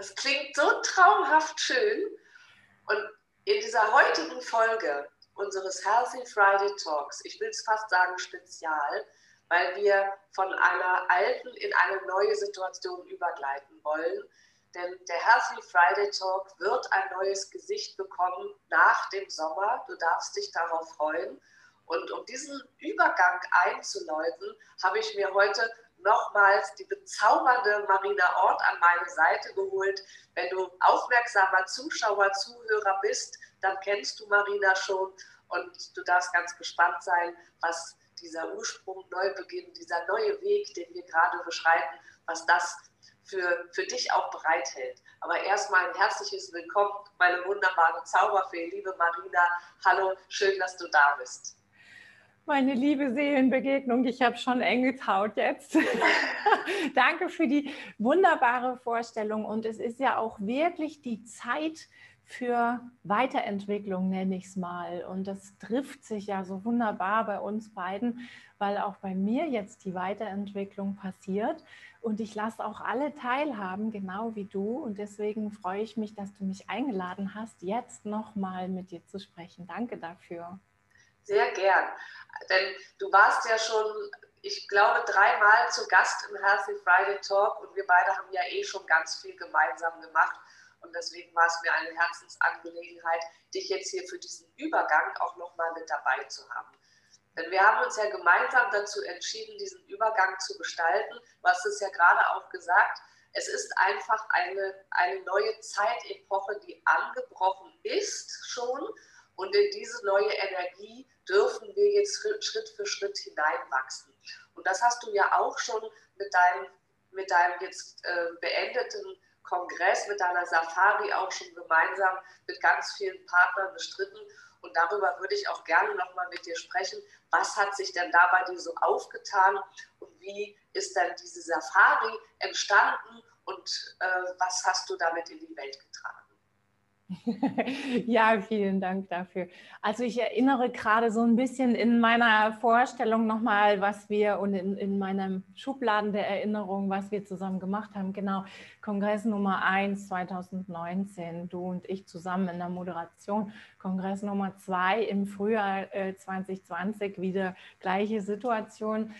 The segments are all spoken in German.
Das klingt so traumhaft schön. Und in dieser heutigen Folge unseres Healthy Friday Talks, ich will es fast sagen Spezial, weil wir von einer alten in eine neue Situation übergleiten wollen. Denn der Healthy Friday Talk wird ein neues Gesicht bekommen nach dem Sommer. Du darfst dich darauf freuen. Und um diesen Übergang einzuläuten, habe ich mir heute nochmals die bezaubernde Marina Ort an meine Seite geholt. Wenn du aufmerksamer Zuschauer, Zuhörer bist, dann kennst du Marina schon und du darfst ganz gespannt sein, was dieser Ursprung, Neubeginn, dieser neue Weg, den wir gerade beschreiten, was das für, für dich auch bereithält. Aber erstmal ein herzliches Willkommen, meine wunderbare Zauberfee, liebe Marina. Hallo, schön, dass du da bist. Meine liebe Seelenbegegnung, ich habe schon Engelshaut jetzt. Danke für die wunderbare Vorstellung. Und es ist ja auch wirklich die Zeit, für Weiterentwicklung, nenne ich es mal. Und das trifft sich ja so wunderbar bei uns beiden, weil auch bei mir jetzt die Weiterentwicklung passiert. Und ich lasse auch alle teilhaben, genau wie du. Und deswegen freue ich mich, dass du mich eingeladen hast, jetzt nochmal mit dir zu sprechen. Danke dafür. Sehr gern. Denn du warst ja schon, ich glaube, dreimal zu Gast im Healthy Friday Talk und wir beide haben ja eh schon ganz viel gemeinsam gemacht. Und deswegen war es mir eine Herzensangelegenheit, dich jetzt hier für diesen Übergang auch nochmal mit dabei zu haben. Denn wir haben uns ja gemeinsam dazu entschieden, diesen Übergang zu gestalten. Du hast es ja gerade auch gesagt. Es ist einfach eine, eine neue Zeitepoche, die angebrochen ist schon. Und in diese neue Energie dürfen wir jetzt Schritt für Schritt hineinwachsen. Und das hast du ja auch schon mit deinem, mit deinem jetzt äh, beendeten Kongress, mit deiner Safari auch schon gemeinsam mit ganz vielen Partnern bestritten. Und darüber würde ich auch gerne nochmal mit dir sprechen. Was hat sich denn da bei dir so aufgetan und wie ist denn diese Safari entstanden und äh, was hast du damit in die Welt getragen? Ja, vielen Dank dafür. Also ich erinnere gerade so ein bisschen in meiner Vorstellung nochmal, was wir und in, in meinem Schubladen der Erinnerung, was wir zusammen gemacht haben. Genau, Kongress Nummer 1 2019, du und ich zusammen in der Moderation. Kongress Nummer 2 im Frühjahr äh, 2020, wieder gleiche Situation.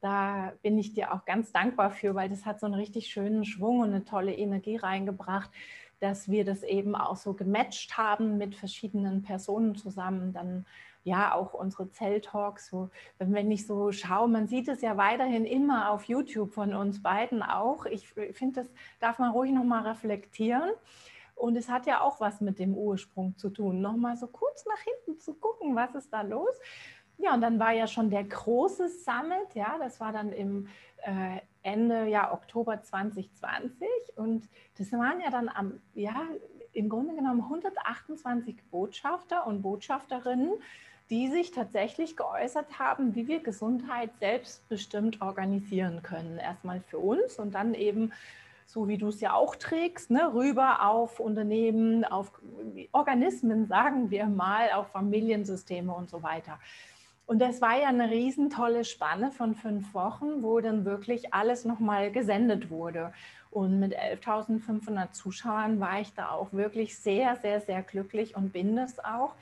Da bin ich dir auch ganz dankbar für, weil das hat so einen richtig schönen Schwung und eine tolle Energie reingebracht dass wir das eben auch so gematcht haben mit verschiedenen Personen zusammen. Dann ja auch unsere Zelltalks. So, wenn ich so schaue, man sieht es ja weiterhin immer auf YouTube von uns beiden auch. Ich finde, das darf man ruhig nochmal reflektieren. Und es hat ja auch was mit dem Ursprung zu tun. Nochmal so kurz nach hinten zu gucken, was ist da los. Ja, und dann war ja schon der große Summit, ja, das war dann im äh, Ende ja, Oktober 2020 und das waren ja dann am, ja, im Grunde genommen 128 Botschafter und Botschafterinnen, die sich tatsächlich geäußert haben, wie wir Gesundheit selbstbestimmt organisieren können. Erstmal für uns und dann eben, so wie du es ja auch trägst, ne, rüber auf Unternehmen, auf Organismen, sagen wir mal, auf Familiensysteme und so weiter. Und das war ja eine riesen tolle Spanne von fünf Wochen, wo dann wirklich alles nochmal gesendet wurde. Und mit 11.500 Zuschauern war ich da auch wirklich sehr, sehr, sehr glücklich und bin das auch.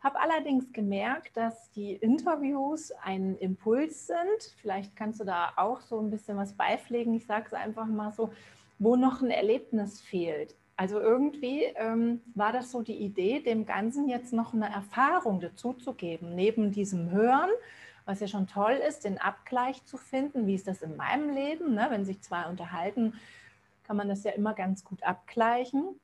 Habe allerdings gemerkt, dass die Interviews ein Impuls sind. Vielleicht kannst du da auch so ein bisschen was beipflegen. Ich sage es einfach mal so, wo noch ein Erlebnis fehlt. Also irgendwie ähm, war das so die Idee, dem Ganzen jetzt noch eine Erfahrung dazu zu geben, neben diesem Hören, was ja schon toll ist, den Abgleich zu finden, wie ist das in meinem Leben, ne? wenn sich zwei unterhalten, kann man das ja immer ganz gut abgleichen.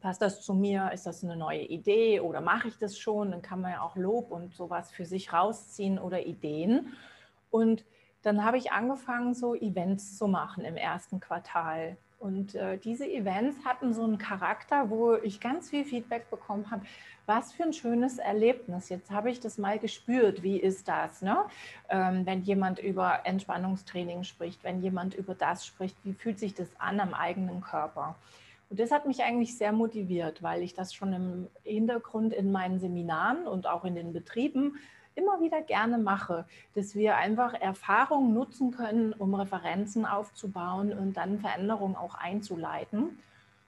Passt das zu mir? Ist das eine neue Idee oder mache ich das schon? Dann kann man ja auch Lob und sowas für sich rausziehen oder Ideen. Und dann habe ich angefangen, so Events zu machen im ersten Quartal Und äh, diese Events hatten so einen Charakter, wo ich ganz viel Feedback bekommen habe. Was für ein schönes Erlebnis. Jetzt habe ich das mal gespürt. Wie ist das, ne? Ähm, wenn jemand über Entspannungstraining spricht, wenn jemand über das spricht, wie fühlt sich das an am eigenen Körper? Und das hat mich eigentlich sehr motiviert, weil ich das schon im Hintergrund in meinen Seminaren und auch in den Betrieben immer wieder gerne mache, dass wir einfach Erfahrungen nutzen können, um Referenzen aufzubauen und dann Veränderungen auch einzuleiten.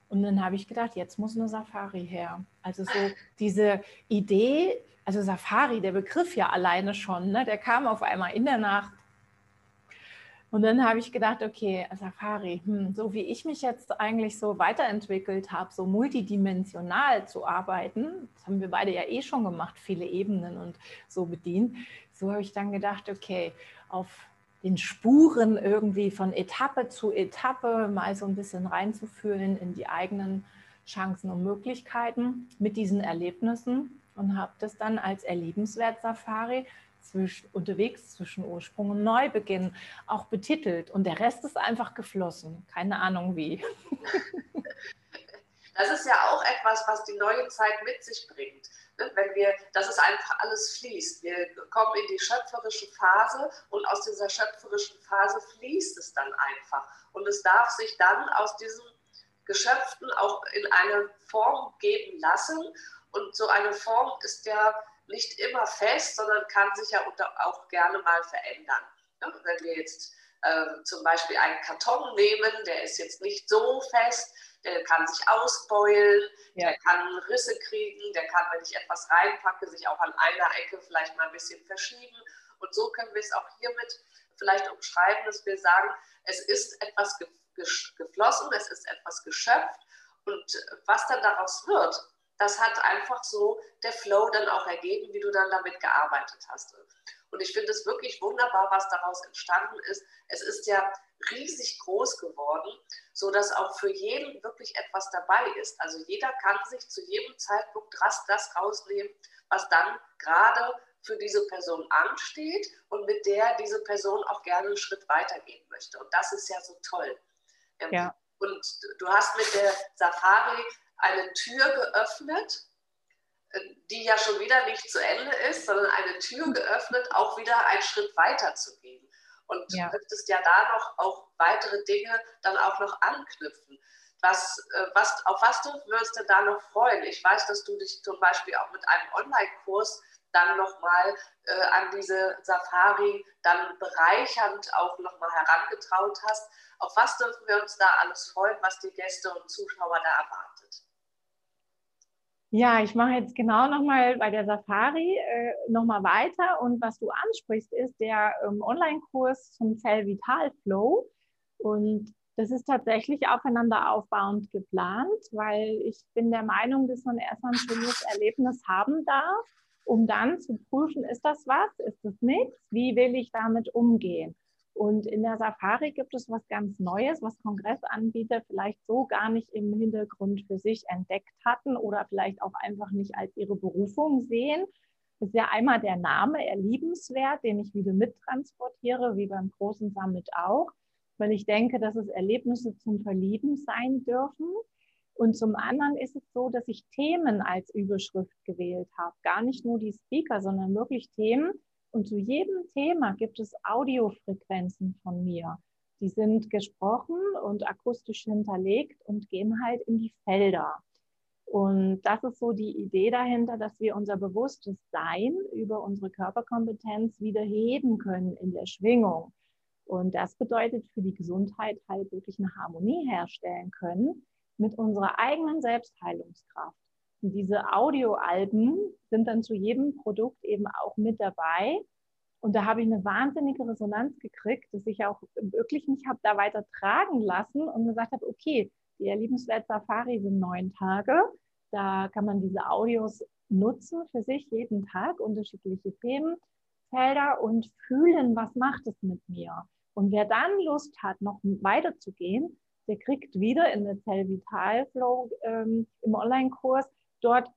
Und dann habe ich gedacht, jetzt muss eine Safari her. Also so diese Idee, also Safari, der Begriff ja alleine schon, ne, der kam auf einmal in der Nacht und dann habe ich gedacht, okay, Safari, hm, so wie ich mich jetzt eigentlich so weiterentwickelt habe, so multidimensional zu arbeiten, das haben wir beide ja eh schon gemacht, viele Ebenen und so bedient, so habe ich dann gedacht, okay, auf den Spuren irgendwie von Etappe zu Etappe mal so ein bisschen reinzufühlen in die eigenen Chancen und Möglichkeiten mit diesen Erlebnissen und habe das dann als Erlebenswert Safari unterwegs zwischen Ursprung und Neubeginn auch betitelt. Und der Rest ist einfach geflossen. Keine Ahnung wie. Das ist ja auch etwas, was die neue Zeit mit sich bringt. Ne? Wenn wir, dass es einfach alles fließt. Wir kommen in die schöpferische Phase und aus dieser schöpferischen Phase fließt es dann einfach. Und es darf sich dann aus diesen Geschöpfen auch in eine Form geben lassen. Und so eine Form ist ja nicht immer fest, sondern kann sich ja auch gerne mal verändern. Ja, wenn wir jetzt äh, zum Beispiel einen Karton nehmen, der ist jetzt nicht so fest, der kann sich ausbeulen, ja. der kann Risse kriegen, der kann, wenn ich etwas reinpacke, sich auch an einer Ecke vielleicht mal ein bisschen verschieben. Und so können wir es auch hiermit vielleicht umschreiben, dass wir sagen, es ist etwas geflossen, es ist etwas geschöpft und was dann daraus wird, das hat einfach so der Flow dann auch ergeben, wie du dann damit gearbeitet hast. Und ich finde es wirklich wunderbar, was daraus entstanden ist. Es ist ja riesig groß geworden, so dass auch für jeden wirklich etwas dabei ist. Also jeder kann sich zu jedem Zeitpunkt das, das rausnehmen, was dann gerade für diese Person ansteht und mit der diese Person auch gerne einen Schritt weitergehen möchte. Und das ist ja so toll. Ja. Und du hast mit der Safari eine Tür geöffnet, äh, die ja schon wieder nicht zu Ende ist, sondern eine Tür geöffnet, auch wieder einen Schritt weiter zu gehen. Und ja. du möchtest ja da noch auch weitere Dinge dann auch noch anknüpfen. Was, äh, was, auf was du würdest du da noch freuen? Ich weiß, dass du dich zum Beispiel auch mit einem Online-Kurs dann nochmal äh, an diese Safari dann bereichernd auch nochmal herangetraut hast. Auf was dürfen wir uns da alles freuen, was die Gäste und Zuschauer da erwartet? Ja, ich mache jetzt genau nochmal bei der Safari äh, nochmal weiter. Und was du ansprichst, ist der ähm, Online-Kurs zum Zell Vital Flow. Und das ist tatsächlich aufeinander aufbauend geplant, weil ich bin der Meinung, dass man erstmal ein schönes Erlebnis haben darf, um dann zu prüfen, ist das was, ist das nichts, wie will ich damit umgehen. Und in der Safari gibt es was ganz Neues, was Kongressanbieter vielleicht so gar nicht im Hintergrund für sich entdeckt hatten oder vielleicht auch einfach nicht als ihre Berufung sehen. Das ist ja einmal der Name Erliebenswert, den ich wieder mittransportiere, wie beim großen Summit auch, weil ich denke, dass es Erlebnisse zum Verlieben sein dürfen. Und zum anderen ist es so, dass ich Themen als Überschrift gewählt habe. Gar nicht nur die Speaker, sondern wirklich Themen, und zu jedem Thema gibt es Audiofrequenzen von mir. Die sind gesprochen und akustisch hinterlegt und gehen halt in die Felder. Und das ist so die Idee dahinter, dass wir unser bewusstes Sein über unsere Körperkompetenz wieder heben können in der Schwingung. Und das bedeutet für die Gesundheit halt wirklich eine Harmonie herstellen können mit unserer eigenen Selbstheilungskraft. Diese Audioalben sind dann zu jedem Produkt eben auch mit dabei. Und da habe ich eine wahnsinnige Resonanz gekriegt, dass ich auch wirklich mich habe da weiter tragen lassen und gesagt habe, okay, die Erlebenswert Safari sind neun Tage. Da kann man diese Audios nutzen für sich jeden Tag, unterschiedliche Themenfelder und fühlen, was macht es mit mir. Und wer dann Lust hat, noch weiterzugehen, der kriegt wieder in der Zell Vital Flow ähm, im Online-Kurs dort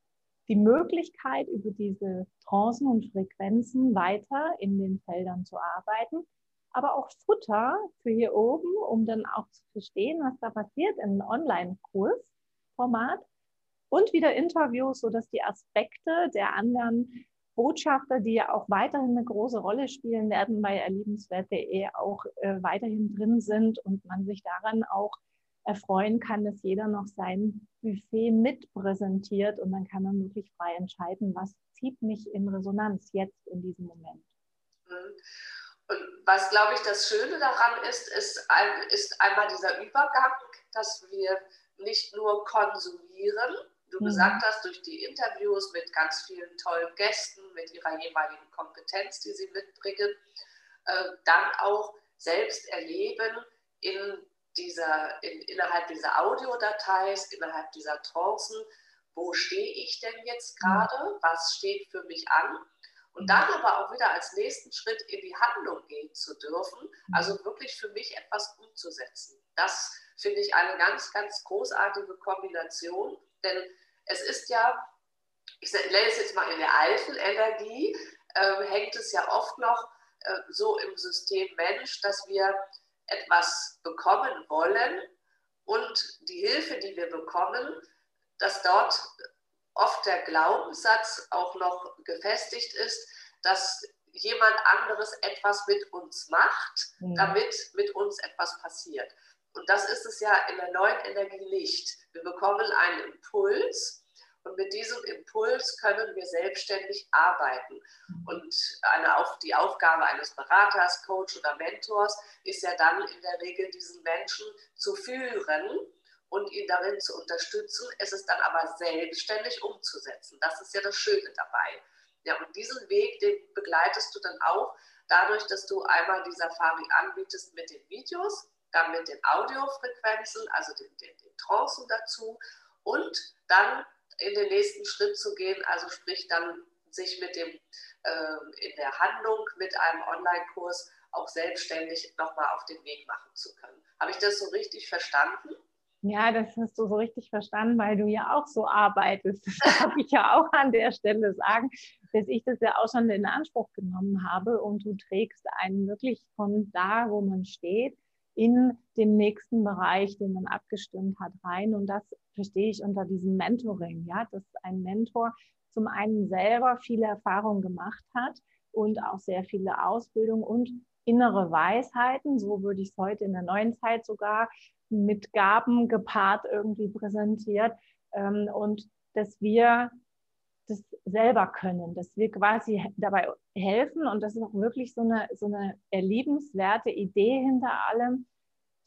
die Möglichkeit, über diese Trancen und Frequenzen weiter in den Feldern zu arbeiten, aber auch Futter für hier oben, um dann auch zu verstehen, was da passiert in einem Online-Kursformat und wieder Interviews, sodass die Aspekte der anderen Botschafter, die ja auch weiterhin eine große Rolle spielen werden bei erlebenswert.de, auch äh, weiterhin drin sind und man sich daran auch erfreuen kann, dass jeder noch sein Buffet mit präsentiert und dann kann man wirklich frei entscheiden, was zieht mich in Resonanz jetzt in diesem Moment. Mhm. Und was, glaube ich, das Schöne daran ist, ist, ein, ist einmal dieser Übergang, dass wir nicht nur konsumieren, du mhm. gesagt hast, durch die Interviews mit ganz vielen tollen Gästen, mit ihrer jeweiligen Kompetenz, die sie mitbringen, äh, dann auch selbst erleben in dieser, in, innerhalb dieser Audiodateis, innerhalb dieser Trancen, wo stehe ich denn jetzt mhm. gerade, was steht für mich an und dann aber auch wieder als nächsten Schritt in die Handlung gehen zu dürfen, mhm. also wirklich für mich etwas umzusetzen. Das finde ich eine ganz, ganz großartige Kombination, denn es ist ja, ich nenne es jetzt mal in der alten Energie, äh, hängt es ja oft noch äh, so im System Mensch, dass wir etwas bekommen wollen und die Hilfe, die wir bekommen, dass dort oft der Glaubenssatz auch noch gefestigt ist, dass jemand anderes etwas mit uns macht, mhm. damit mit uns etwas passiert. Und das ist es ja in der neuen Energie nicht. Wir bekommen einen Impuls und mit diesem Impuls können wir selbstständig arbeiten. Und eine, die Aufgabe eines Beraters, Coach oder Mentors ist ja dann in der Regel, diesen Menschen zu führen und ihn darin zu unterstützen, es ist dann aber selbstständig umzusetzen. Das ist ja das Schöne dabei. Ja, und diesen Weg, den begleitest du dann auch dadurch, dass du einmal die Safari anbietest mit den Videos, dann mit den Audiofrequenzen, also den, den, den Trancen dazu und dann in den nächsten Schritt zu gehen, also sprich dann sich mit dem äh, in der Handlung mit einem Online-Kurs auch selbstständig nochmal auf den Weg machen zu können. Habe ich das so richtig verstanden? Ja, das hast du so richtig verstanden, weil du ja auch so arbeitest. Das darf ich ja auch an der Stelle sagen, dass ich das ja auch schon in Anspruch genommen habe und du trägst einen wirklich von da, wo man steht, in den nächsten Bereich, den man abgestimmt hat, rein. Und das verstehe ich unter diesem Mentoring, ja, dass ein Mentor zum einen selber viele Erfahrungen gemacht hat und auch sehr viele Ausbildung und innere Weisheiten, so würde ich es heute in der neuen Zeit sogar mit Gaben gepaart irgendwie präsentiert ähm, und dass wir das selber können, dass wir quasi dabei helfen und das ist auch wirklich so eine, so eine erlebenswerte Idee hinter allem,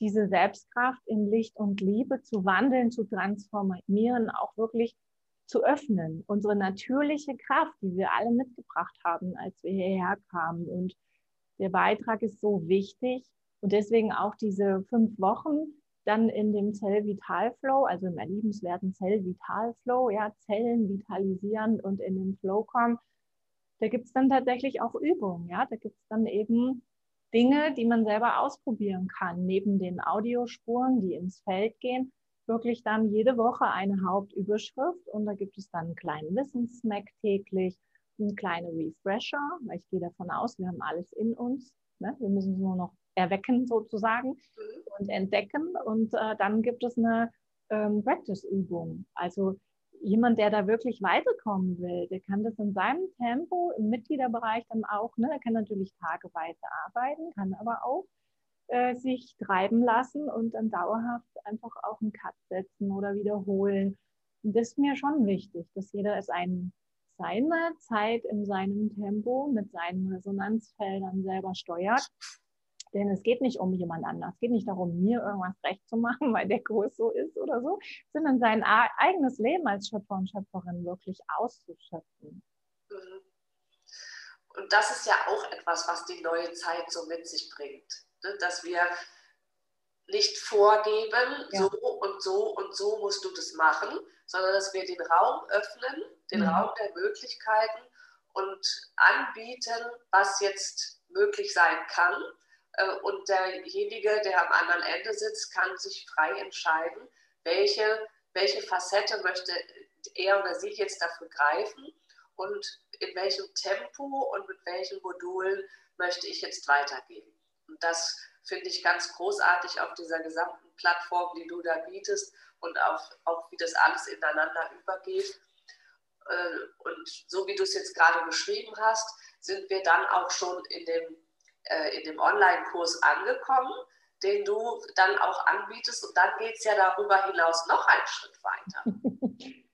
diese Selbstkraft in Licht und Liebe zu wandeln, zu transformieren, auch wirklich zu öffnen. Unsere natürliche Kraft, die wir alle mitgebracht haben, als wir hierher kamen. Und der Beitrag ist so wichtig. Und deswegen auch diese fünf Wochen dann in dem Zell-Vital-Flow, also im erliebenswerten Zell-Vital-Flow, ja, Zellen vitalisieren und in den Flow kommen, da gibt es dann tatsächlich auch Übungen, ja, da gibt es dann eben Dinge, die man selber ausprobieren kann, neben den Audiospuren, die ins Feld gehen, wirklich dann jede Woche eine Hauptüberschrift und da gibt es dann einen kleinen Wissenssmack täglich, einen kleinen Refresher, weil ich gehe davon aus, wir haben alles in uns, ne? wir müssen es nur noch erwecken sozusagen mhm. und entdecken. Und äh, dann gibt es eine ähm, Practice-Übung. Also jemand, der da wirklich weiterkommen will, der kann das in seinem Tempo im Mitgliederbereich dann auch, ne, der kann natürlich tageweise arbeiten, kann aber auch äh, sich treiben lassen und dann dauerhaft einfach auch einen Cut setzen oder wiederholen. Und das ist mir schon wichtig, dass jeder es ein, seine Zeit in seinem Tempo mit seinen Resonanzfeldern selber steuert denn es geht nicht um jemand anders. Es geht nicht darum, mir irgendwas recht zu machen, weil der Kurs so ist oder so, sondern sein eigenes Leben als Schöpfer und Schöpferin wirklich auszuschöpfen. Mhm. Und das ist ja auch etwas, was die neue Zeit so mit sich bringt. Ne? Dass wir nicht vorgeben, ja. so und so und so musst du das machen, sondern dass wir den Raum öffnen, den mhm. Raum der Möglichkeiten und anbieten, was jetzt möglich sein kann und derjenige, der am anderen Ende sitzt, kann sich frei entscheiden, welche, welche Facette möchte er oder sie jetzt dafür greifen und in welchem Tempo und mit welchen Modulen möchte ich jetzt weitergehen. Und das finde ich ganz großartig auf dieser gesamten Plattform, die du da bietest und auch, auch wie das alles ineinander übergeht. Äh, und so wie du es jetzt gerade beschrieben hast, sind wir dann auch schon in dem, äh, in dem Online-Kurs angekommen, den du dann auch anbietest. Und dann geht es ja darüber hinaus noch einen Schritt weiter.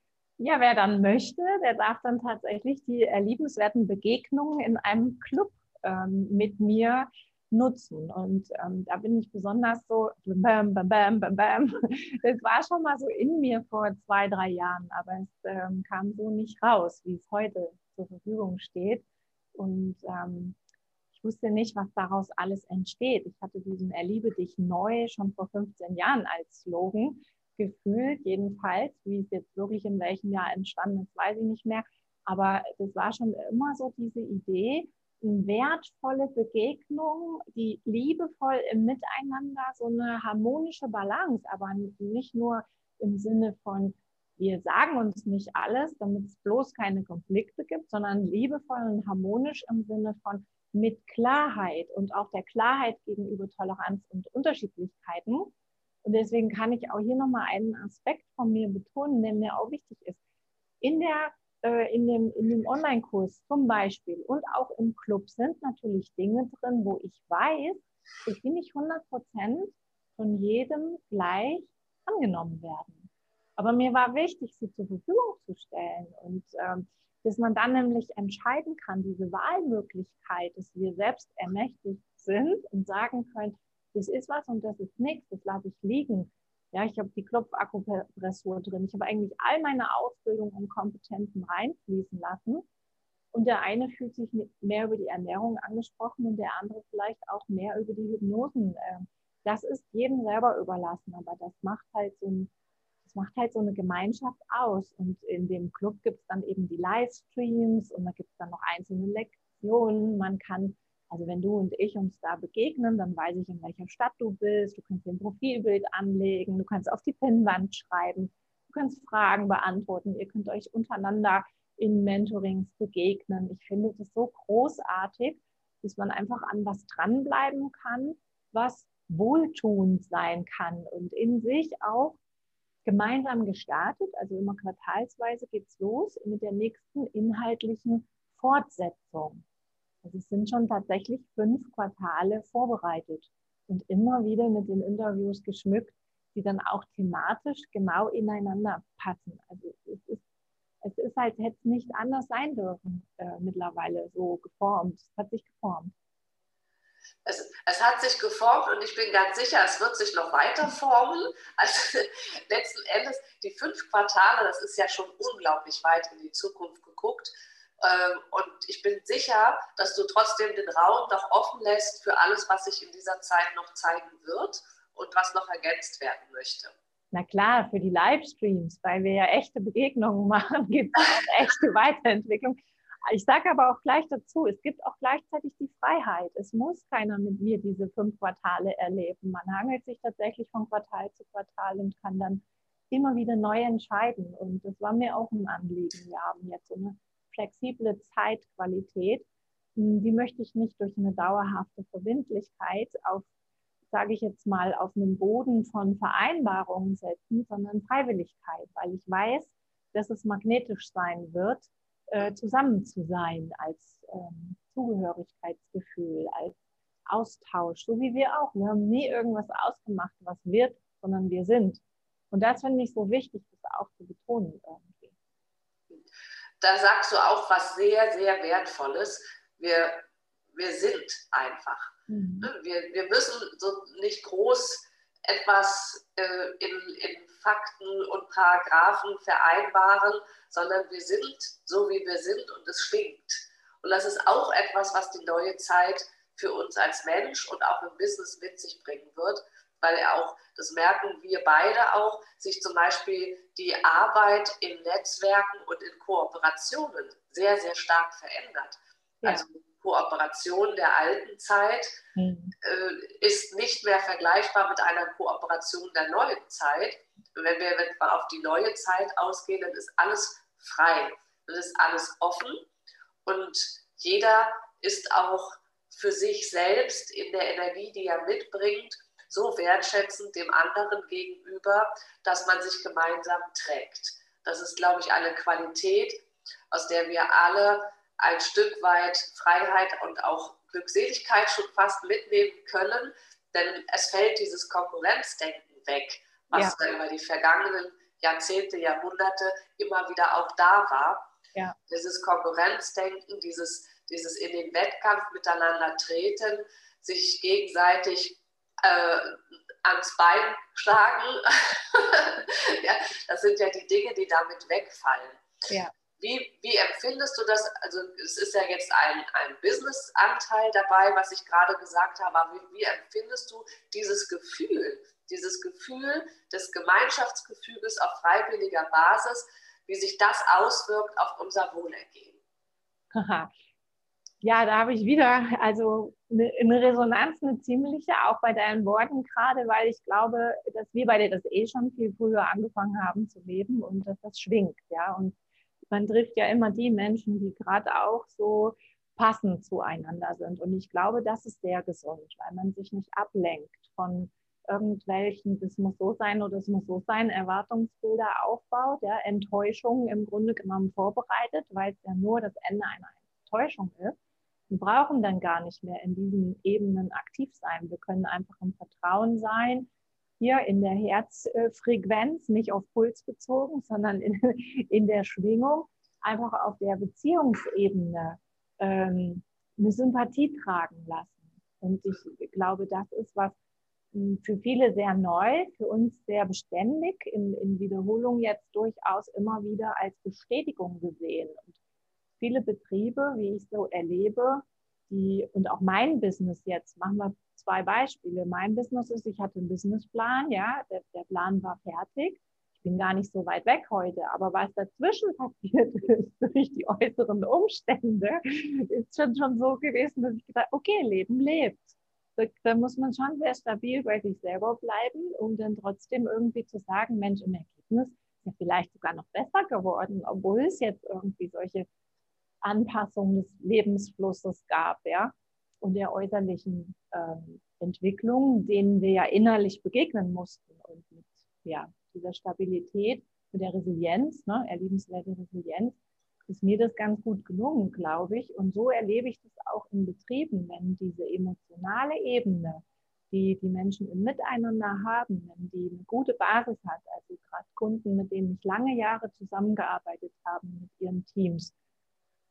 Ja, wer dann möchte, der darf dann tatsächlich die liebenswerten Begegnungen in einem Club ähm, mit mir nutzen. Und ähm, da bin ich besonders so, bam, bam, bam, bam, bam. Das war schon mal so in mir vor zwei, drei Jahren, aber es ähm, kam so nicht raus, wie es heute zur Verfügung steht. Und ähm, ich wusste nicht, was daraus alles entsteht. Ich hatte diesen Erliebe dich neu schon vor 15 Jahren als Slogan gefühlt, jedenfalls. Wie es jetzt wirklich in welchem Jahr entstanden ist, weiß ich nicht mehr. Aber das war schon immer so diese Idee, wertvolle Begegnung, die liebevoll im Miteinander, so eine harmonische Balance, aber nicht nur im Sinne von, wir sagen uns nicht alles, damit es bloß keine Konflikte gibt, sondern liebevoll und harmonisch im Sinne von mit Klarheit und auch der Klarheit gegenüber Toleranz und Unterschiedlichkeiten. Und deswegen kann ich auch hier nochmal einen Aspekt von mir betonen, der mir auch wichtig ist. In der äh, in dem, in dem Online-Kurs zum Beispiel und auch im Club sind natürlich Dinge drin, wo ich weiß, ich bin nicht 100 Prozent von jedem gleich angenommen werden. Aber mir war wichtig, sie zur Verfügung zu stellen und ähm, dass man dann nämlich entscheiden kann, diese Wahlmöglichkeit, dass wir selbst ermächtigt sind und sagen können, das ist was und das ist nichts, das lasse ich liegen. Ja, ich habe die Klopfakupressur drin. Ich habe eigentlich all meine Ausbildung und Kompetenzen reinfließen lassen. Und der eine fühlt sich mehr über die Ernährung angesprochen und der andere vielleicht auch mehr über die Hypnosen. Ähm, das ist jedem selber überlassen, aber das macht halt so ein, macht halt so eine Gemeinschaft aus. Und in dem Club gibt es dann eben die Livestreams und da gibt es dann noch einzelne Lektionen. Man kann also wenn du und ich uns da begegnen, dann weiß ich, in welcher Stadt du bist. Du kannst dir ein Profilbild anlegen, du kannst auf die Pinnwand schreiben, du kannst Fragen beantworten. Ihr könnt euch untereinander in Mentorings begegnen. Ich finde das so großartig, dass man einfach an was dranbleiben kann, was wohltuend sein kann und in sich auch gemeinsam gestartet. Also immer quartalsweise geht es los mit der nächsten inhaltlichen Fortsetzung. Also es sind schon tatsächlich fünf Quartale vorbereitet und immer wieder mit den Interviews geschmückt, die dann auch thematisch genau ineinander passen. Also es ist, es ist halt, hätte es nicht anders sein dürfen äh, mittlerweile so geformt. Es hat sich geformt. Es, es, hat sich geformt und ich bin ganz sicher, es wird sich noch weiter formen. Also letzten Endes, die fünf Quartale, das ist ja schon unglaublich weit in die Zukunft geguckt. Ähm, und ich bin sicher, dass du trotzdem den Raum noch offen lässt für alles, was sich in dieser Zeit noch zeigen wird und was noch ergänzt werden möchte. Na klar, für die Livestreams, weil wir ja echte Begegnungen machen, gibt es eine echte Weiterentwicklung. Ich sage aber auch gleich dazu, es gibt auch gleichzeitig die Freiheit. Es muss keiner mit mir diese fünf Quartale erleben. Man hangelt sich tatsächlich von Quartal zu Quartal und kann dann immer wieder neu entscheiden. Und das war mir auch ein Anliegen. Wir haben jetzt so eine flexible Zeitqualität, hm, die möchte ich nicht durch eine dauerhafte Verbindlichkeit auf, sage ich jetzt mal, auf einen Boden von Vereinbarungen setzen, sondern Freiwilligkeit, weil ich weiß, dass es magnetisch sein wird, äh, zusammen zu sein als ähm, Zugehörigkeitsgefühl, als Austausch, so wie wir auch. Wir haben nie irgendwas ausgemacht, was wird, sondern wir sind. Und das finde ich so wichtig, das auch zu betonen. Irgendwie da sagst du auch was sehr, sehr Wertvolles. Wir, wir sind einfach. Mhm. Wir, wir müssen so nicht groß etwas äh, in, in Fakten und Paragraphen vereinbaren, sondern wir sind so, wie wir sind und es schwingt. Und das ist auch etwas, was die neue Zeit für uns als Mensch und auch im Business mit sich bringen wird, weil auch, das merken wir beide auch, sich zum Beispiel die Arbeit in Netzwerken und in Kooperationen sehr, sehr stark verändert. Ja. Also Kooperation der alten Zeit mhm. äh, ist nicht mehr vergleichbar mit einer Kooperation der neuen Zeit. Wenn wir, wenn wir auf die neue Zeit ausgehen, dann ist alles frei, dann ist alles offen und jeder ist auch für sich selbst in der Energie, die er mitbringt, so wertschätzend dem anderen gegenüber, dass man sich gemeinsam trägt. Das ist, glaube ich, eine Qualität, aus der wir alle ein Stück weit Freiheit und auch Glückseligkeit schon fast mitnehmen können, denn es fällt dieses Konkurrenzdenken weg, was ja. über die vergangenen Jahrzehnte, Jahrhunderte immer wieder auch da war. Ja. Dieses Konkurrenzdenken, dieses, dieses in den Wettkampf miteinander treten, sich gegenseitig äh, ans Bein schlagen. ja, das sind ja die Dinge, die damit wegfallen. Ja. Wie, wie empfindest du das? Also es ist ja jetzt ein, ein Business-Anteil dabei, was ich gerade gesagt habe, aber wie, wie empfindest du dieses Gefühl, dieses Gefühl des Gemeinschaftsgefüges auf freiwilliger Basis, wie sich das auswirkt auf unser Wohlergehen? Ja, da habe ich wieder also eine, Resonanz, eine ziemliche, auch bei deinen Worten gerade, weil ich glaube, dass wir beide das eh schon viel früher angefangen haben zu leben und dass das schwingt, ja. Und man trifft ja immer die Menschen, die gerade auch so passend zueinander sind. Und ich glaube, das ist sehr gesund, weil man sich nicht ablenkt von irgendwelchen, das muss so sein oder das muss so sein, Erwartungsbilder aufbaut, ja, Enttäuschungen im Grunde genommen vorbereitet, weil es ja nur das Ende einer Enttäuschung ist. Wir brauchen dann gar nicht mehr in diesen Ebenen aktiv sein. Wir können einfach im Vertrauen sein, hier in der Herzfrequenz, nicht auf Puls bezogen, sondern in, in der Schwingung, einfach auf der Beziehungsebene ähm, eine Sympathie tragen lassen. Und ich glaube, das ist was hm, für viele sehr neu, für uns sehr beständig, in, in Wiederholung jetzt durchaus immer wieder als Bestätigung gesehen. Und viele Betriebe, wie ich so erlebe, die, und auch mein Business jetzt, machen wir zwei Beispiele. Mein Business ist, ich hatte einen Businessplan, ja, der, der Plan war fertig. Ich bin gar nicht so weit weg heute, aber was dazwischen passiert ist durch die äußeren Umstände, ist schon, schon so gewesen, dass ich gedacht okay, Leben lebt. Da, da muss man schon sehr stabil bei sich selber bleiben, um dann trotzdem irgendwie zu sagen, Mensch, im Ergebnis ist ja vielleicht sogar noch besser geworden, obwohl es jetzt irgendwie solche Anpassungen des Lebensflusses gab, ja und der äußerlichen ähm, Entwicklung, denen wir ja innerlich begegnen mussten. Und mit ja, dieser Stabilität, mit der Resilienz, ne, erlebenswerte Resilienz, ist mir das ganz gut gelungen, glaube ich. Und so erlebe ich das auch in Betrieben, wenn diese emotionale Ebene, die die Menschen im Miteinander haben, wenn die eine gute Basis hat, also gerade Kunden, mit denen ich lange Jahre zusammengearbeitet habe mit ihren Teams,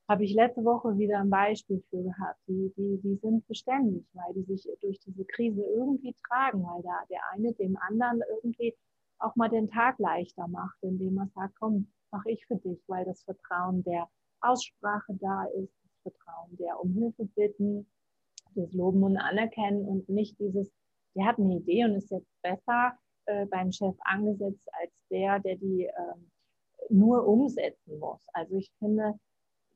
habe ich letzte Woche wieder ein Beispiel für gehabt. Die, die, die sind beständig, weil die sich durch diese Krise irgendwie tragen, weil da der eine dem anderen irgendwie auch mal den Tag leichter macht, indem er sagt, komm, mache ich für dich, weil das Vertrauen der Aussprache da ist, das Vertrauen der um Hilfe bitten, das Loben und Anerkennen und nicht dieses, der hat eine Idee und ist jetzt besser äh, beim Chef angesetzt als der, der die äh, nur umsetzen muss. Also ich finde,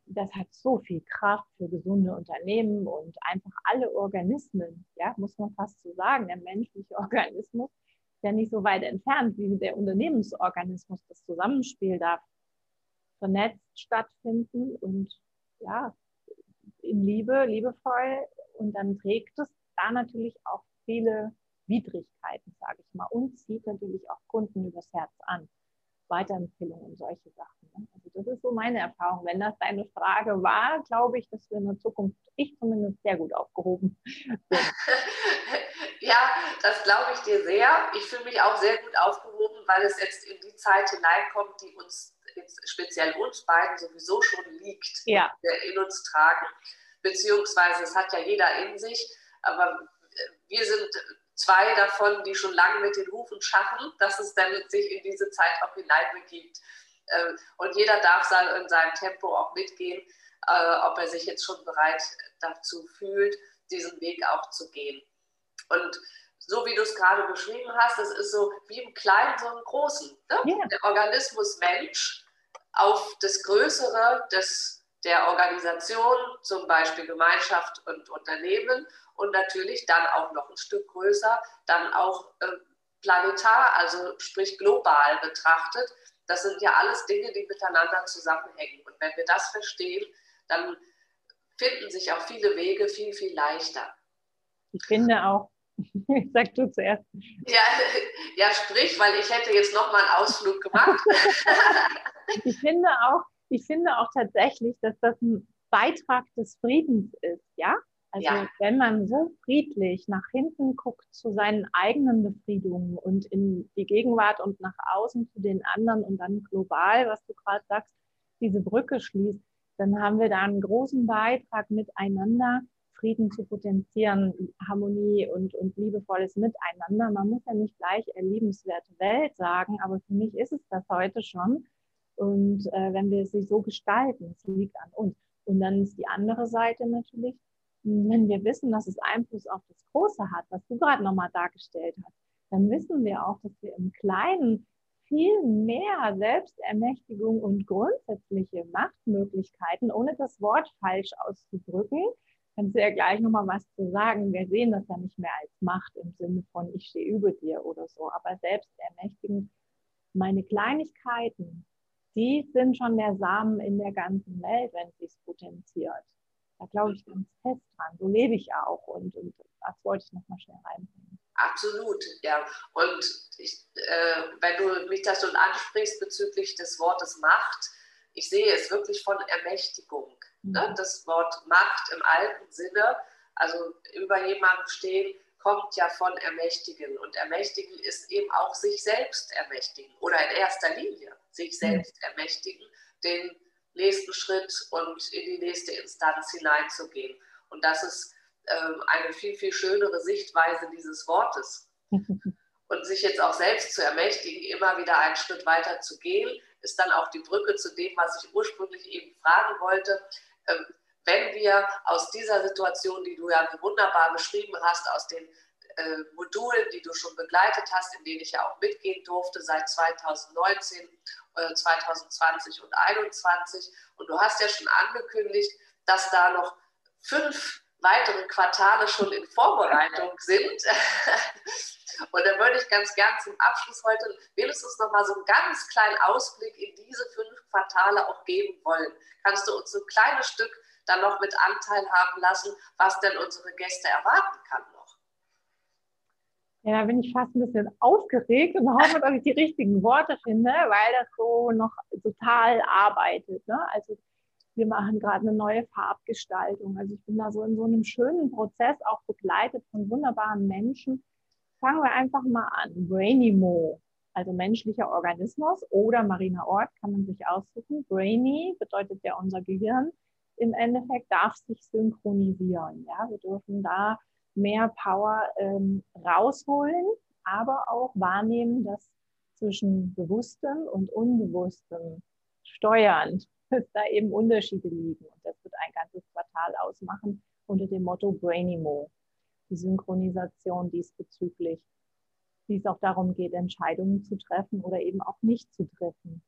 das hat so viel Kraft für gesunde Unternehmen und einfach alle Organismen, ja, muss man fast so sagen. Der menschliche Organismus ist ja nicht so weit entfernt, wie der Unternehmensorganismus. Das Zusammenspiel darf vernetzt stattfinden und ja, in Liebe, liebevoll. Und dann trägt es da natürlich auch viele Widrigkeiten, sage ich mal, und zieht natürlich auch Kunden übers Herz an. Weiterempfehlungen und solche Sachen. Ne? Also das ist so meine Erfahrung. Wenn das deine Frage war, glaube ich, dass wir in der Zukunft, ich zumindest, sehr gut aufgehoben sind. ja, das glaube ich dir sehr. Ich fühle mich auch sehr gut aufgehoben, weil es jetzt in die Zeit hineinkommt, die uns jetzt speziell uns beiden sowieso schon liegt, ja. in uns tragen. Beziehungsweise es hat ja jeder in sich, aber wir sind zwei davon, die schon lange mit den Hufen schaffen, dass es dann sich in diese Zeit auch hineinbegibt. Äh, und jeder darf in seinem Tempo auch mitgehen, äh, ob er sich jetzt schon bereit dazu fühlt, diesen Weg auch zu gehen. Und so wie du es gerade beschrieben hast, das ist so wie im Kleinen, so im Großen. Ne? Yeah. Der Organismus Mensch auf das Größere des, der Organisation, zum Beispiel Gemeinschaft und Unternehmen und natürlich dann auch noch ein Stück größer, dann auch äh, planetar, also sprich global betrachtet. Das sind ja alles Dinge, die miteinander zusammenhängen. Und wenn wir das verstehen, dann finden sich auch viele Wege viel, viel leichter. Ich finde auch, Sag du zuerst. Ja, ja, sprich, weil ich hätte jetzt noch mal einen Ausflug gemacht. ich finde auch, ich finde auch tatsächlich, dass das ein Beitrag des Friedens ist, ja? Also ja. wenn man so friedlich nach hinten guckt zu seinen eigenen Befriedungen und in die Gegenwart und nach außen zu den anderen und dann global, was du gerade sagst, diese Brücke schließt, dann haben wir da einen großen Beitrag miteinander, Frieden zu potenzieren, Harmonie und, und liebevolles Miteinander. Man muss ja nicht gleich erlebenswerte Welt sagen, aber für mich ist es das heute schon. Und äh, wenn wir sie so gestalten, es liegt an uns. Und dann ist die andere Seite natürlich, wenn wir wissen, dass es Einfluss auf das Große hat, was du gerade nochmal dargestellt hast, dann wissen wir auch, dass wir im Kleinen viel mehr Selbstermächtigung und grundsätzliche Machtmöglichkeiten, ohne das Wort falsch auszudrücken, kannst du ja gleich nochmal was zu sagen. Wir sehen das ja nicht mehr als Macht im Sinne von ich stehe über dir oder so, aber selbst ermächtigen meine Kleinigkeiten, die sind schon der Samen in der ganzen Welt, wenn sie es potenziert. Da glaube ich ganz fest dran. So lebe ich auch und, und das wollte ich nochmal schnell reinbringen. Absolut, ja. Und ich, äh, wenn du mich das schon ansprichst bezüglich des Wortes Macht, ich sehe es wirklich von Ermächtigung. Ne? Mhm. Das Wort Macht im alten Sinne, also über jemandem stehen, kommt ja von ermächtigen. Und ermächtigen ist eben auch sich selbst ermächtigen oder in erster Linie sich mhm. selbst ermächtigen, den nächsten Schritt und in die nächste Instanz hineinzugehen. Und das ist ähm, eine viel, viel schönere Sichtweise dieses Wortes. Und sich jetzt auch selbst zu ermächtigen, immer wieder einen Schritt weiter zu gehen, ist dann auch die Brücke zu dem, was ich ursprünglich eben fragen wollte. Ähm, wenn wir aus dieser Situation, die du ja wunderbar beschrieben hast, aus den äh, Modulen, die du schon begleitet hast, in denen ich ja auch mitgehen durfte seit 2019, 2020 und 2021. Und du hast ja schon angekündigt, dass da noch fünf weitere Quartale schon in Vorbereitung sind. Und da würde ich ganz gern zum Abschluss heute wenigstens noch mal so einen ganz kleinen Ausblick in diese fünf Quartale auch geben wollen. Kannst du uns ein kleines Stück dann noch mit Anteil haben lassen, was denn unsere Gäste erwarten kann? Ja, da bin ich fast ein bisschen aufgeregt und hoffe, dass ich die richtigen Worte finde, weil das so noch total arbeitet. Ne? Also wir machen gerade eine neue Farbgestaltung. Also ich bin da so in so einem schönen Prozess, auch begleitet von wunderbaren Menschen, Fangen wir einfach mal an. Brainimo, also menschlicher Organismus oder mariner Ort, kann man sich aussuchen. Brainy bedeutet ja unser Gehirn. Im Endeffekt darf sich synchronisieren. Ja, wir dürfen da mehr Power ähm, rausholen, aber auch wahrnehmen, dass zwischen Bewusstem und Unbewusstem steuernd, dass da eben Unterschiede liegen. Und das wird ein ganzes Quartal ausmachen unter dem Motto Brainimo die Synchronisation diesbezüglich, wie es auch darum geht, Entscheidungen zu treffen oder eben auch nicht zu treffen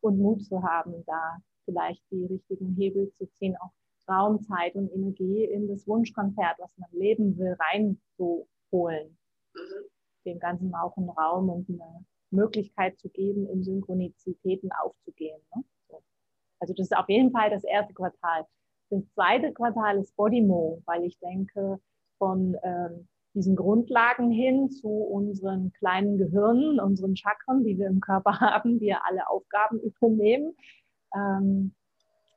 und Mut zu haben, da vielleicht die richtigen Hebel zu ziehen, auch Raum, Zeit und Energie in das Wunschkonzert, was man leben will, reinzuholen. Mhm. Dem Ganzen auch einen Raum und eine Möglichkeit zu geben, in Synchronizitäten aufzugehen. Ne? So. Also das ist auf jeden Fall das erste Quartal. Das zweite Quartal ist Bodymo, weil ich denke, von ähm, diesen Grundlagen hin zu unseren kleinen Gehirnen, unseren Chakren, die wir im Körper haben, die ja alle Aufgaben übernehmen, ähm,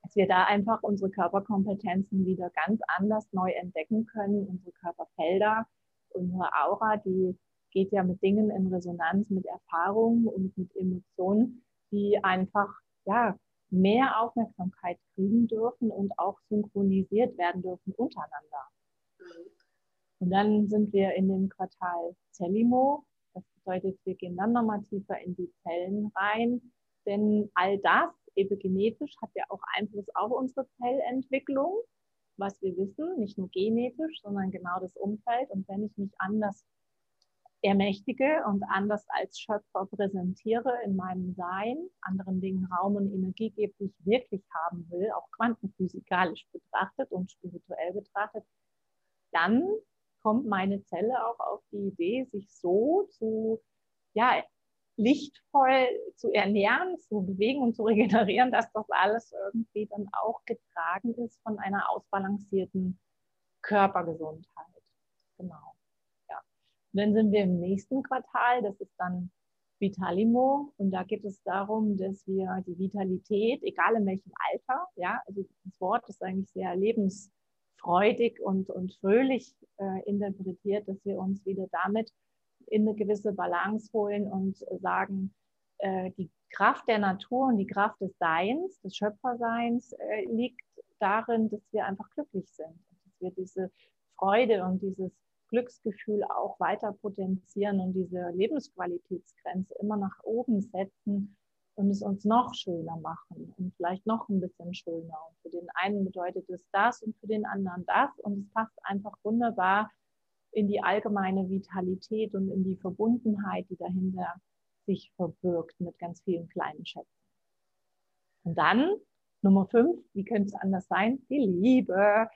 dass wir da einfach unsere Körperkompetenzen wieder ganz anders neu entdecken können, unsere Körperfelder, unsere Aura, die geht ja mit Dingen in Resonanz, mit Erfahrungen und mit Emotionen, die einfach ja mehr Aufmerksamkeit kriegen dürfen und auch synchronisiert werden dürfen untereinander. Und dann sind wir in dem Quartal Zellimo. Das bedeutet, wir gehen dann nochmal tiefer in die Zellen rein. Denn all das epigenetisch hat ja auch Einfluss auf unsere Zellentwicklung, was wir wissen, nicht nur genetisch, sondern genau das Umfeld. Und wenn ich mich anders ermächtige und anders als Schöpfer präsentiere in meinem Sein, anderen Dingen Raum und Energie gebe, die ich wirklich haben will, auch quantenphysikalisch betrachtet und spirituell betrachtet, dann kommt meine Zelle auch auf die Idee, sich so zu ja, lichtvoll zu ernähren, zu bewegen und zu regenerieren, dass das alles irgendwie dann auch getragen ist von einer ausbalancierten Körpergesundheit. Genau. Ja. Und dann sind wir im nächsten Quartal, das ist dann Vitalimo und da geht es darum, dass wir die Vitalität, egal in welchem Alter, ja, also das Wort ist eigentlich sehr lebensfreudig und, und fröhlich äh, interpretiert, dass wir uns wieder damit in eine gewisse Balance holen und sagen, äh, die Kraft der Natur und die Kraft des Seins, des Schöpferseins äh, liegt darin, dass wir einfach glücklich sind, dass wir diese Freude und dieses Glücksgefühl auch weiter potenzieren und diese Lebensqualitätsgrenze immer nach oben setzen und es uns noch schöner machen und vielleicht noch ein bisschen schöner. Und für den einen bedeutet es das und für den anderen das und es passt einfach wunderbar in die allgemeine Vitalität und in die Verbundenheit, die dahinter sich verbirgt mit ganz vielen kleinen Schätzen. Und dann Nummer fünf, wie könnte es anders sein? Die Liebe.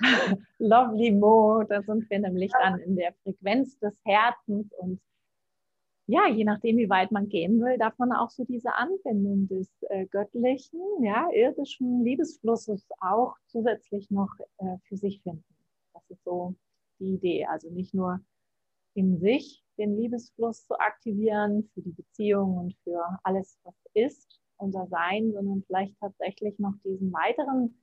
Lovely Mo, da sind wir nämlich dann in der Frequenz des Herzens und ja, je nachdem, wie weit man gehen will, darf man auch so diese Anbindung des äh, göttlichen, ja, irdischen Liebesflusses auch zusätzlich noch äh, für sich finden. Das ist so die Idee. Also nicht nur in sich den Liebesfluss zu aktivieren für die Beziehung und für alles, was ist, unser Sein, sondern vielleicht tatsächlich noch diesen weiteren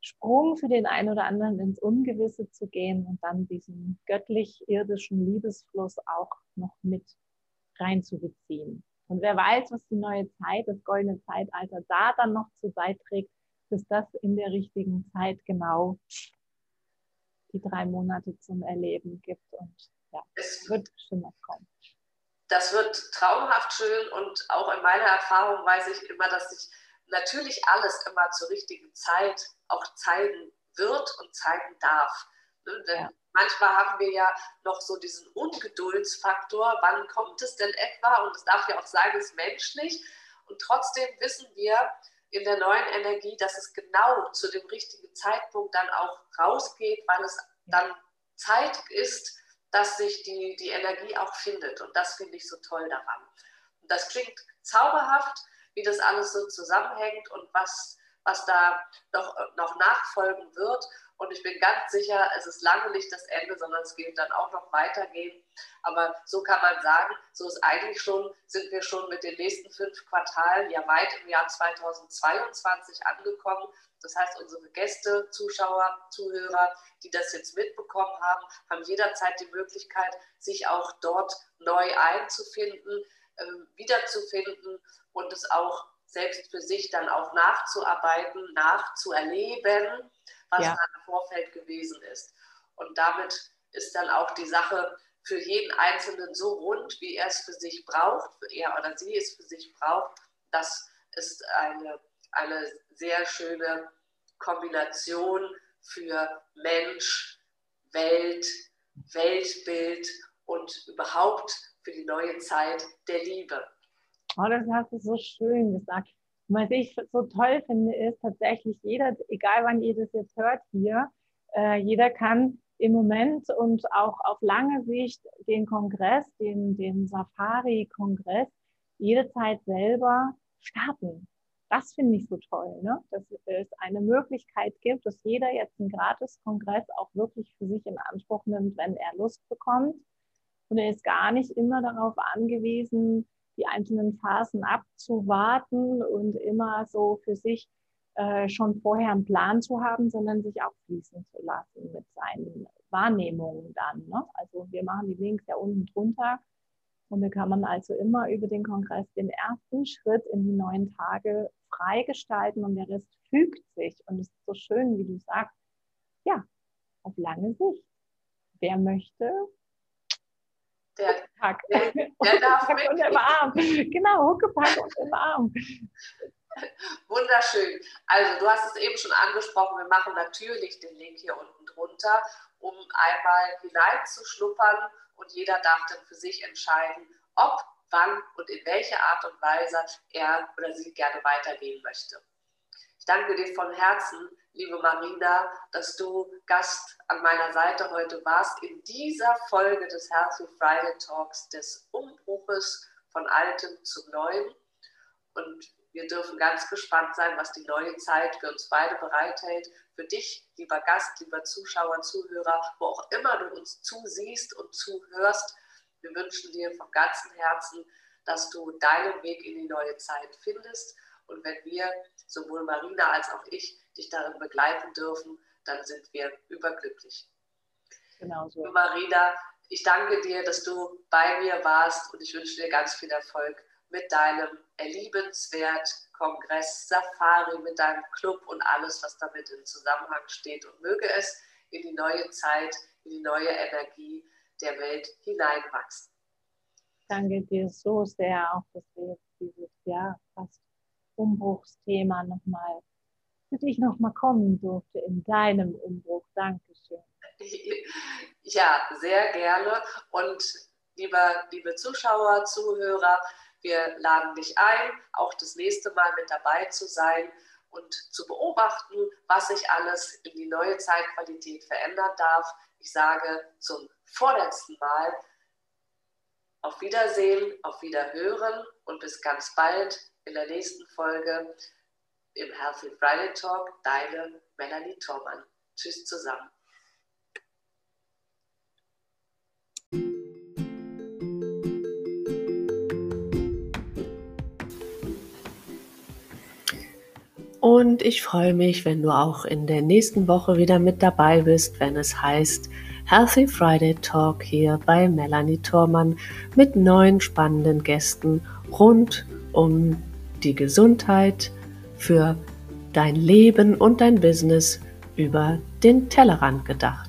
Sprung für den einen oder anderen ins Ungewisse zu gehen und dann diesen göttlich-irdischen Liebesfluss auch noch mit reinzubeziehen. Und wer weiß, was die neue Zeit, das goldene Zeitalter da dann noch zu beiträgt, bis das in der richtigen Zeit genau die drei Monate zum Erleben gibt. Und ja, es wird bestimmt noch kommen. Das wird traumhaft schön und auch in meiner Erfahrung weiß ich immer, dass sich natürlich alles immer zur richtigen Zeit auch zeigen wird und zeigen darf. Ne? Ja. manchmal haben wir ja noch so diesen Ungeduldsfaktor, wann kommt es denn etwa? Und es darf ja auch sein, es ist menschlich. Und trotzdem wissen wir in der neuen Energie, dass es genau zu dem richtigen Zeitpunkt dann auch rausgeht, weil es dann Zeit ist, dass sich die, die Energie auch findet. Und das finde ich so toll daran. Und das klingt zauberhaft, wie das alles so zusammenhängt und was, was da noch, noch nachfolgen wird. Und ich bin ganz sicher, es ist lange nicht das Ende, sondern es wird dann auch noch weitergehen. Aber so kann man sagen, so ist eigentlich schon, sind wir schon mit den nächsten fünf Quartalen ja weit im Jahr 2022 angekommen. Das heißt, unsere Gäste, Zuschauer, Zuhörer, die das jetzt mitbekommen haben, haben jederzeit die Möglichkeit, sich auch dort neu einzufinden, äh, wiederzufinden und es auch selbst für sich dann auch nachzuarbeiten, nachzuerleben, was ja. da im Vorfeld gewesen ist. Und damit ist dann auch die Sache für jeden Einzelnen so rund, wie er es für sich braucht, er oder sie es für sich braucht. Das ist eine, eine sehr schöne Kombination für Mensch, Welt, Weltbild und überhaupt für die neue Zeit der Liebe. Oh, das hast du so schön gesagt. Was ich so toll finde, ist tatsächlich jeder, egal wann ihr das jetzt hört hier, äh, jeder kann im Moment und auch auf lange Sicht den Kongress, den, den Safari-Kongress, jederzeit selber starten. Das finde ich so toll, ne? dass es eine Möglichkeit gibt, dass jeder jetzt einen Gratis-Kongress auch wirklich für sich in Anspruch nimmt, wenn er Lust bekommt. Und er ist gar nicht immer darauf angewiesen, die einzelnen Phasen abzuwarten und immer so für sich äh, schon vorher einen Plan zu haben, sondern sich auch fließen zu lassen mit seinen Wahrnehmungen dann. Ne? Also wir machen die Links ja unten drunter und da kann man also immer über den Kongress den ersten Schritt in die neuen Tage freigestalten und der Rest fügt sich. Und es ist so schön, wie du sagst, ja, auf lange Sicht. Wer möchte, der, Huckepack. Der, der darf mit. Und im Arm. Genau, Huckepack und im Arm. Wunderschön. Also du hast es eben schon angesprochen, wir machen natürlich den Link hier unten drunter, um einmal hineinzuschnuppern und jeder darf dann für sich entscheiden, ob, wann und in welcher Art und Weise er oder sie gerne weitergehen möchte. Ich danke dir von Herzen, liebe Marina, dass du Gast an meiner Seite heute warst in dieser Folge des Healthy Friday Talks des Umbruches von Altem zum Neuen. Und wir dürfen ganz gespannt sein, was die neue Zeit für uns beide bereithält. Für dich, lieber Gast, lieber Zuschauer, Zuhörer, wo auch immer du uns zusiehst und zuhörst. Wir wünschen dir von ganzem Herzen, dass du deinen Weg in die neue Zeit findest. Und wenn wir, sowohl Marina als auch ich, dich darin begleiten dürfen, dann sind wir überglücklich. Genau so. Marina, ich danke dir, dass du bei mir warst und ich wünsche dir ganz viel Erfolg mit deinem erliebenswert Kongress Safari, mit deinem Club und alles, was damit in Zusammenhang steht. Und möge es in die neue Zeit, in die neue Energie der Welt hineinwachsen. Danke dir so sehr, auch dass wir jetzt dieses Jahr fast Umbruchsthema nochmal für dich nochmal kommen durfte in deinem Umbruch. Dankeschön. Ja, sehr gerne. Und lieber, liebe Zuschauer, Zuhörer, wir laden dich ein, auch das nächste Mal mit dabei zu sein und zu beobachten, was sich alles in die neue Zeitqualität verändern darf. Ich sage zum vorletzten Mal auf Wiedersehen, auf Wiederhören und bis ganz bald in der nächsten Folge im Healthy Friday Talk. Deine Melanie Thormann. Tschüss zusammen. Und ich freue mich, wenn du auch in der nächsten Woche wieder mit dabei bist, wenn es heißt Healthy Friday Talk hier bei Melanie Thormann mit neuen spannenden Gästen rund um die Gesundheit für dein Leben und dein Business über den Tellerrand gedacht.